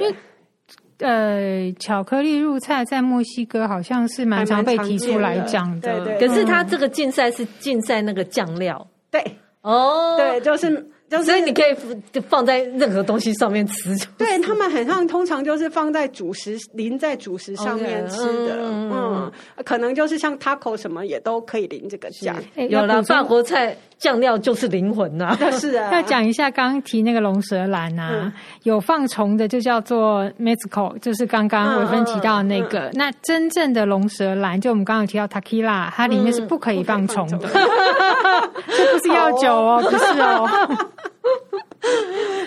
呃，巧克力入菜在墨西哥好像是蛮常被提出来讲的。对对。可是它这个竞赛是竞赛那个酱料。对。哦。对，就是。就是所以你可以放在任何东西上面吃。对，他们很像，通常就是放在主食，淋在主食上面吃的。嗯，可能就是像 taco 什么也都可以淋这个酱。有了法国菜，酱料就是灵魂呐。是啊。要讲一下，刚刚提那个龙舌兰啊，有放虫的就叫做 mezcal，就是刚刚伟芬提到的那个。那真正的龙舌兰，就我们刚刚提到 tequila，它里面是不可以放虫的。这不是药酒哦，不是哦。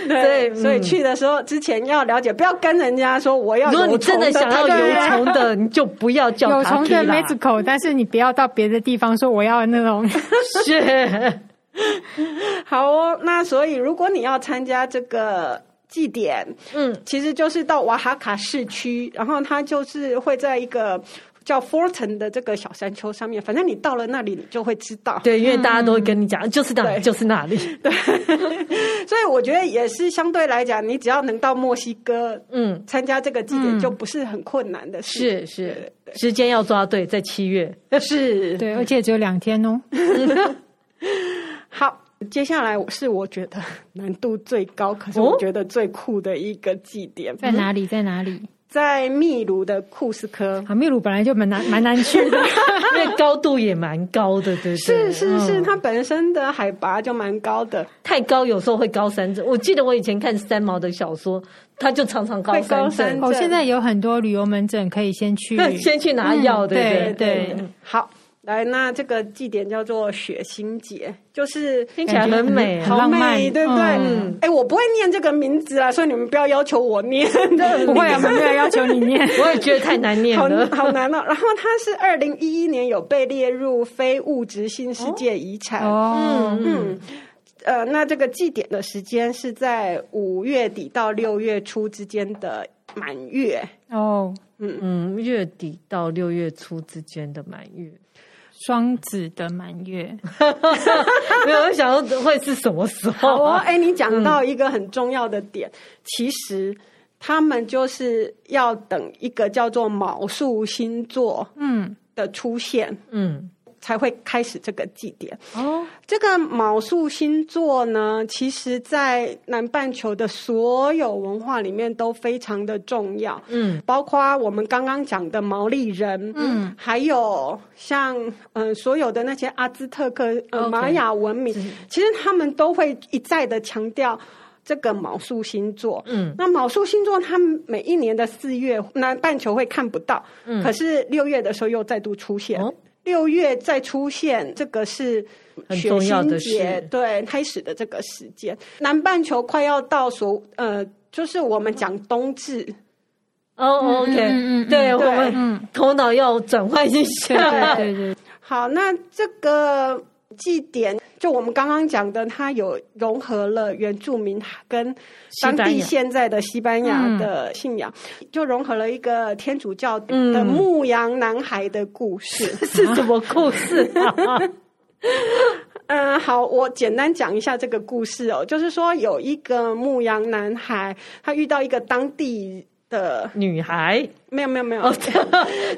对，所以去的时候之前要了解，不要跟人家说我要。如果你真的想要有虫的，你就不要叫有虫的 Mezcal，但是你不要到别的地方说我要那种。是，好哦。那所以如果你要参加这个祭典，嗯，其实就是到瓦哈卡市区，然后它就是会在一个。叫 Fortin 的这个小山丘上面，反正你到了那里，你就会知道。对，因为大家都会跟你讲，嗯、就是那里，就是那里。对，所以我觉得也是相对来讲，你只要能到墨西哥，嗯，参加这个祭典，就不是很困难的事。是是，时间要抓对，在七月。是，对，而且只有两天哦。好，接下来是我觉得难度最高，可是我觉得最酷的一个祭典，在哪里？在哪里？在秘鲁的库斯科啊，秘鲁本来就蛮难蛮难去的，因为高度也蛮高的，对不对？是是是，它本身的海拔就蛮高的，太高有时候会高山症。我记得我以前看三毛的小说，他就常常高山症。哦，现在有很多旅游门诊可以先去，先去拿药，对对对。好。来，那这个祭典叫做血星节，就是听起来很美，好美，对不对？嗯，哎，我不会念这个名字啊，所以你们不要要求我念。不会啊，我们没有要求你念，我也觉得太难念了，好，好难哦。然后它是二零一一年有被列入非物质新世界遗产。哦，嗯嗯。呃，那这个祭典的时间是在五月底到六月初之间的满月哦，嗯嗯，月底到六月初之间的满月，双子的满月，没有想到会是什么时候啊？哎，你讲到一个很重要的点，嗯、其实他们就是要等一个叫做卯宿星座嗯的出现嗯。嗯才会开始这个祭典哦。这个卯宿星座呢，其实在南半球的所有文化里面都非常的重要。嗯，包括我们刚刚讲的毛利人，嗯，还有像嗯、呃、所有的那些阿兹特克呃玛雅文明，其实他们都会一再的强调这个卯宿星座。嗯，那卯宿星座，他们每一年的四月南半球会看不到，嗯，可是六月的时候又再度出现。哦六月再出现，这个是血腥节对开始的这个时间。南半球快要到所呃，就是我们讲冬至。哦、oh,，OK，嗯，对，对我们头脑要转换一下。对对对。好，那这个。祭典就我们刚刚讲的，它有融合了原住民跟当地现在的西班牙的信仰，就融合了一个天主教的牧羊男孩的故事，嗯、是什么故事啊？嗯，好，我简单讲一下这个故事哦，就是说有一个牧羊男孩，他遇到一个当地。的女孩没有没有没有，哦、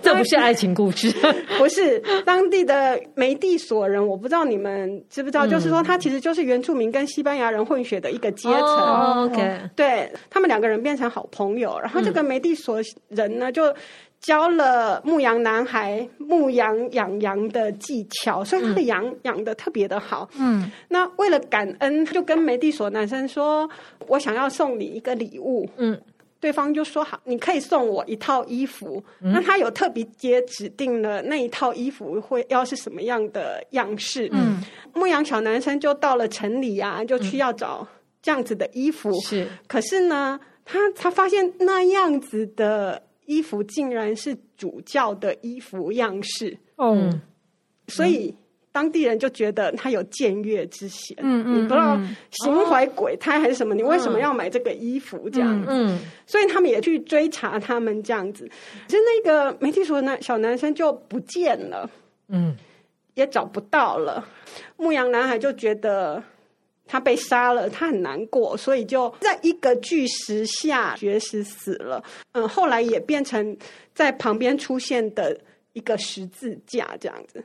这不是爱情故事，不是当地的梅地索人，我不知道你们知不知道，嗯、就是说他其实就是原住民跟西班牙人混血的一个阶层。哦、OK，对他们两个人变成好朋友，然后这个梅地索人呢，就教了牧羊男孩牧羊养羊的技巧，所以他的羊养的特别的好。嗯，那为了感恩，就跟梅地索男生说：“我想要送你一个礼物。”嗯。对方就说好，你可以送我一套衣服。嗯、那他有特别接指定了那一套衣服会要是什么样的样式。嗯，牧羊小男生就到了城里啊，就去要找这样子的衣服。是、嗯，可是呢，他他发现那样子的衣服竟然是主教的衣服样式。嗯，所以。当地人就觉得他有僭越之嫌，嗯嗯，你不知道心怀鬼胎还是什么？你为什么要买这个衣服这样子？嗯，所以他们也去追查他们这样子，其实那个梅地索的小男生就不见了，嗯，也找不到了。牧羊男孩就觉得他被杀了，他很难过，所以就在一个巨石下绝食死了。嗯，后来也变成在旁边出现的一个十字架这样子。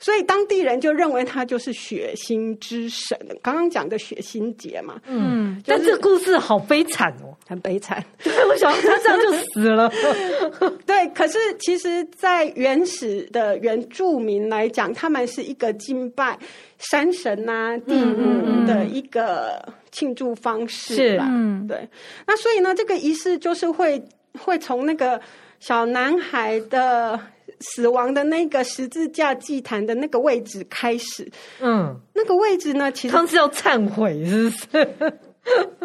所以当地人就认为他就是血腥之神，刚刚讲的血腥节嘛。嗯，就是、但这故事好悲惨哦，很悲惨。对，我想他这样就死了。对，可是其实，在原始的原住民来讲，他们是一个敬拜山神啊、地母的一个庆祝方式吧。嗯，对。那所以呢，这个仪式就是会会从那个小男孩的。死亡的那个十字架祭坛的那个位置开始，嗯，那个位置呢，其实他是要忏悔，是不是？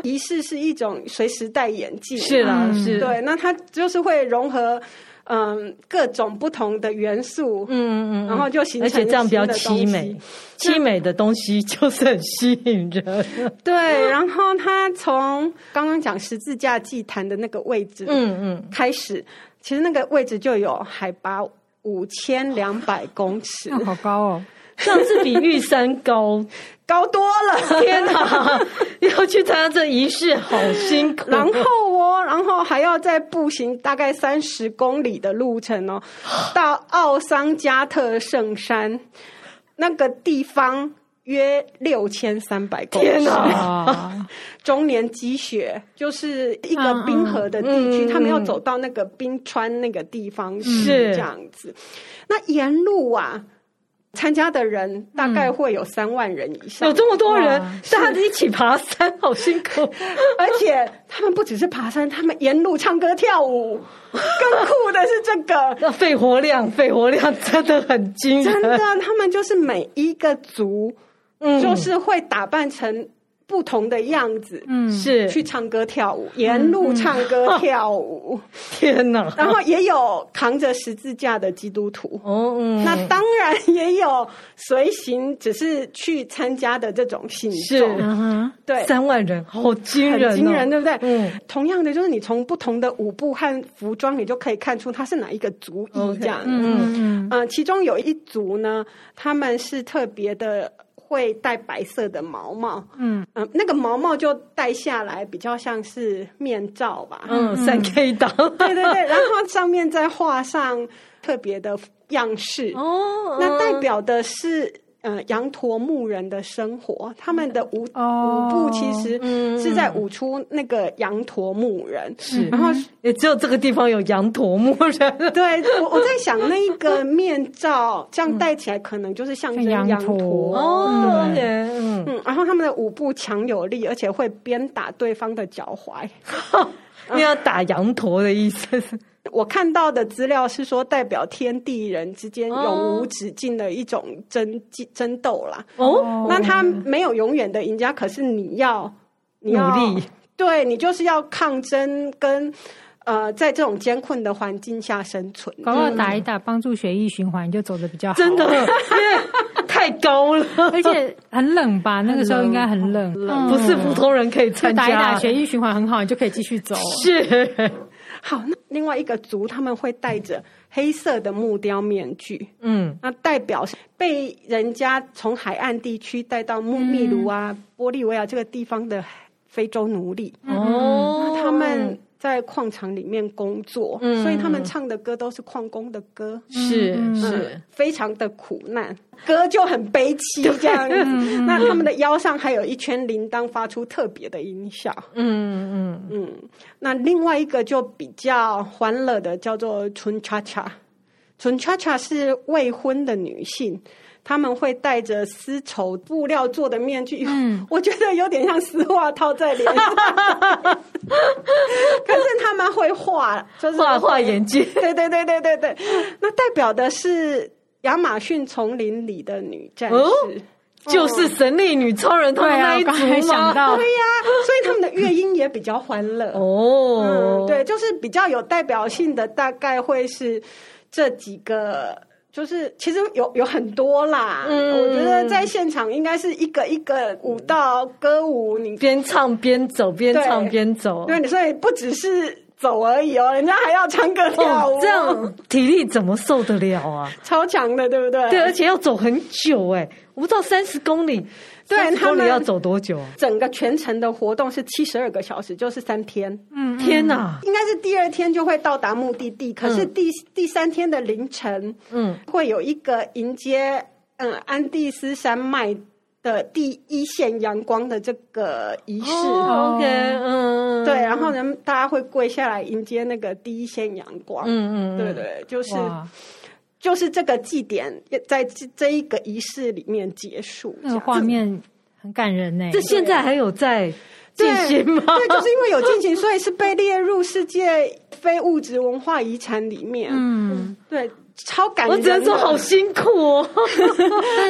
仪式是一种随时戴眼镜，是啦，是。对，那它就是会融合，嗯，各种不同的元素，嗯嗯，然后就形成，而且这样比较凄美，凄美的东西就是很吸引人。对，然后他从刚刚讲十字架祭坛的那个位置，嗯嗯，开始，其实那个位置就有海拔。五千两百公尺，哦，好高哦！上次比玉山高 高多了。天哪，要去参加这仪式，好辛苦。然后哦，然后还要再步行大概三十公里的路程哦，到奥桑加特圣山那个地方。约六千三百公里，天哪！终年积雪，就是一个冰河的地区，他们要走到那个冰川那个地方是这样子。那沿路啊，参加的人大概会有三万人以上，有这么多人，大家一起爬山，好辛苦。而且他们不只是爬山，他们沿路唱歌跳舞。更酷的是这个，那肺活量，肺活量真的很惊人。真的，他们就是每一个族。就是会打扮成不同的样子，嗯，是去唱歌跳舞，沿路唱歌跳舞。天哪！然后也有扛着十字架的基督徒哦，嗯，那当然也有随行，只是去参加的这种信众。是，对，三万人，好惊人，很惊人，对不对？嗯，同样的，就是你从不同的舞步和服装，你就可以看出他是哪一个族裔这样。嗯嗯，其中有一族呢，他们是特别的。会戴白色的毛帽，嗯。嗯，那个毛帽就戴下来比较像是面罩吧，嗯，三 K 党，对对对，然后上面再画上特别的样式，哦，那代表的是。呃，羊驼牧人的生活，他们的舞、哦、舞步其实是在舞出那个羊驼牧人，是，然后也只有这个地方有羊驼牧人。对，我我在想那一个面罩这样戴起来，可能就是象征羊驼。哦，嗯。嗯，然后他们的舞步强有力，而且会鞭打对方的脚踝，你要打羊驼的意思。我看到的资料是说，代表天地人之间永无止境的一种争竞争斗啦。哦，那他没有永远的赢家，可是你要努力，对你就是要抗争跟呃，在这种艰困的环境下生存。搞不好打一打，帮助血液循环，就走的比较好。真的，因为太高了，而且很冷吧？那个时候应该很冷，冷，不是普通人可以参加。打一打，血液循环很好，你就可以继续走。是。好，那另外一个族他们会戴着黑色的木雕面具，嗯，那代表是被人家从海岸地区带到秘秘鲁啊、嗯、玻利维亚这个地方的非洲奴隶。哦，那他们。在矿场里面工作，嗯，所以他们唱的歌都是矿工的歌，是、嗯、是、嗯，非常的苦难，歌就很悲凄这样子。嗯、那他们的腰上还有一圈铃铛，发出特别的音效。嗯嗯嗯。那另外一个就比较欢乐的，叫做春恰恰。春恰恰是未婚的女性。他们会戴着丝绸布料做的面具，嗯，我觉得有点像丝袜套在脸上。可是他们会画，就是画画眼睛。对对对对对对，那代表的是亚马逊丛林里的女战士，哦、就是神力女超人他们那一组想到对呀、啊，所以他们的乐音也比较欢乐。哦、嗯，对，就是比较有代表性的，大概会是这几个。就是其实有有很多啦，嗯，我觉得在现场应该是一个一个舞蹈歌舞，你边唱边走，边唱边走，对，所以不只是走而已哦，人家还要唱歌跳舞，哦，这样体力怎么受得了啊？超强的，对不对？对，而且要走很久哎，我不知道三十公里。对，他们要走多久啊？整个全程的活动是七十二个小时，就是三天。嗯，天哪！应该是第二天就会到达目的地，可是第、嗯、第三天的凌晨，嗯，会有一个迎接嗯安第斯山脉的第一线阳光的这个仪式。哦、OK，嗯，对，然后呢，大家会跪下来迎接那个第一线阳光。嗯嗯，对对，就是。就是这个祭典在这这一个仪式里面结束，那个画面很感人呢。这现在还有在进行吗？对，就是因为有进行，所以是被列入世界非物质文化遗产里面。嗯，对。超感人，我只能说好辛苦哦。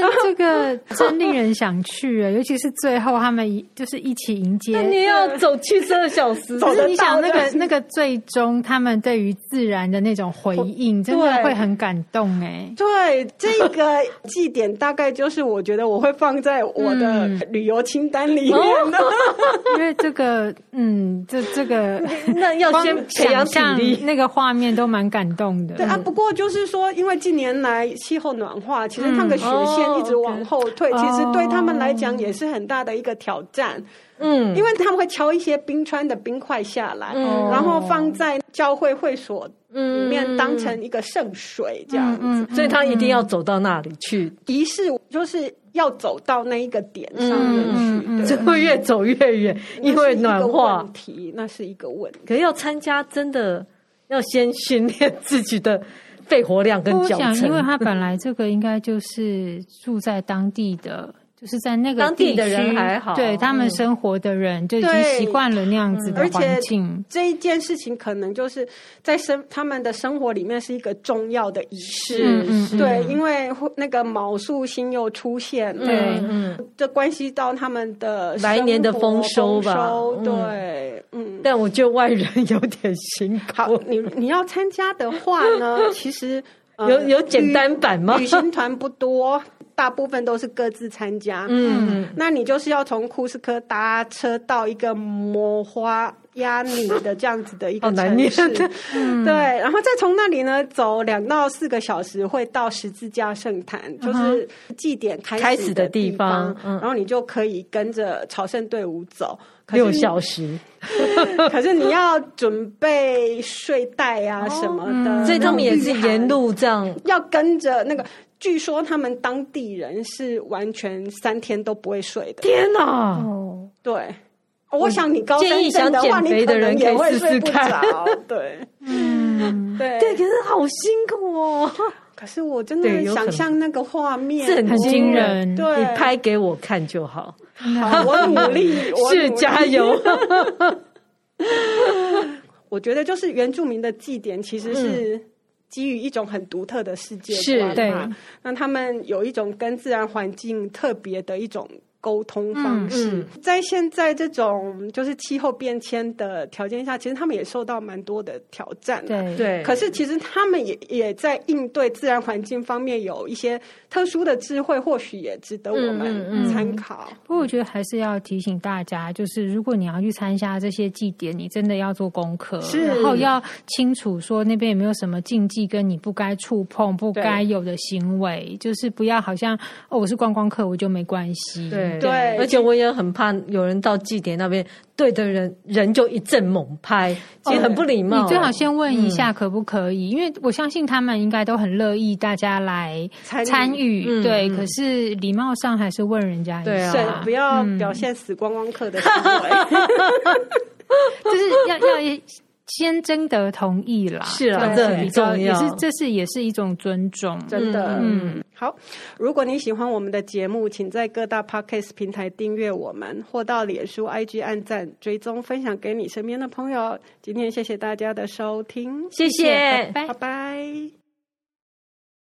但这个真令人想去啊，尤其是最后他们一就是一起迎接。你要走七十二小时，可是你想那个那个最终他们对于自然的那种回应，真的会很感动哎。对，这个祭典大概就是我觉得我会放在我的旅游清单里面的，因为这个嗯，这这个那要先培养体力，那个画面都蛮感动的。对啊，不过就是。说，因为近年来气候暖化，其实那个雪线一直往后退，嗯哦 okay、其实对他们来讲也是很大的一个挑战。嗯，因为他们会敲一些冰川的冰块下来，嗯、然后放在教会会所里面当成一个圣水这样子，嗯嗯、所以他一定要走到那里去仪式，就是要走到那一个点上面去，就会越走越远，因为暖化。问题，那是一个问题。可是要参加，真的要先训练自己的。肺活量跟脚程，因为他本来这个应该就是住在当地的，就是在那个当地的人还好，对他们生活的人就已经习惯了那样子的环境。而且这一件事情可能就是在生他们的生活里面是一个重要的仪式，嗯嗯、对，因为那个卯宿星又出现，对，嗯，这关系到他们的来年的丰收吧，收对，嗯。但我觉得外人有点辛苦。好，你你要参加的话呢，其实、呃、有有简单版吗？旅行团不多。大部分都是各自参加，嗯，那你就是要从库斯科搭车到一个摩花亚尼的这样子的一个城市，嗯、对，然后再从那里呢走两到四个小时会到十字架圣坛，嗯、就是祭典开始的地方，嗯、然后你就可以跟着朝圣队伍走六小时，可是你要准备睡袋啊什么的，哦嗯、所以他们也是沿路这样要跟着那个。据说他们当地人是完全三天都不会睡的。天哪！哦，对，我想你高山症的话，你的人也会睡不着。对，嗯，对，对，可是好辛苦哦。可是我真的想象那个画面，是很惊人。对，你拍给我看就好。好，我努力，是加油。我觉得就是原住民的祭典其实是。基于一种很独特的世界观，是，对，那他们有一种跟自然环境特别的一种。沟通方式，嗯嗯、在现在这种就是气候变迁的条件下，其实他们也受到蛮多的挑战。对对。可是其实他们也也在应对自然环境方面有一些特殊的智慧，或许也值得我们参考。不过、我觉得还是要提醒大家，就是如果你要去参加这些祭典，你真的要做功课，是然后要清楚说那边有没有什么禁忌，跟你不该触碰、不该有的行为，就是不要好像哦，我是观光客，我就没关系。对。对，而且我也很怕有人到祭典那边对的人人就一阵猛拍，其实很不礼貌。你最好先问一下可不可以，因为我相信他们应该都很乐意大家来参与。对，可是礼貌上还是问人家一下，对，不要表现死光光客的行为，就是要要先征得同意啦。是啊，这很重要，也是这是也是一种尊重，真的，嗯。好，如果你喜欢我们的节目，请在各大 Podcast 平台订阅我们，或到脸书 IG 按赞、追踪、分享给你身边的朋友。今天谢谢大家的收听，谢谢，拜拜。拜拜。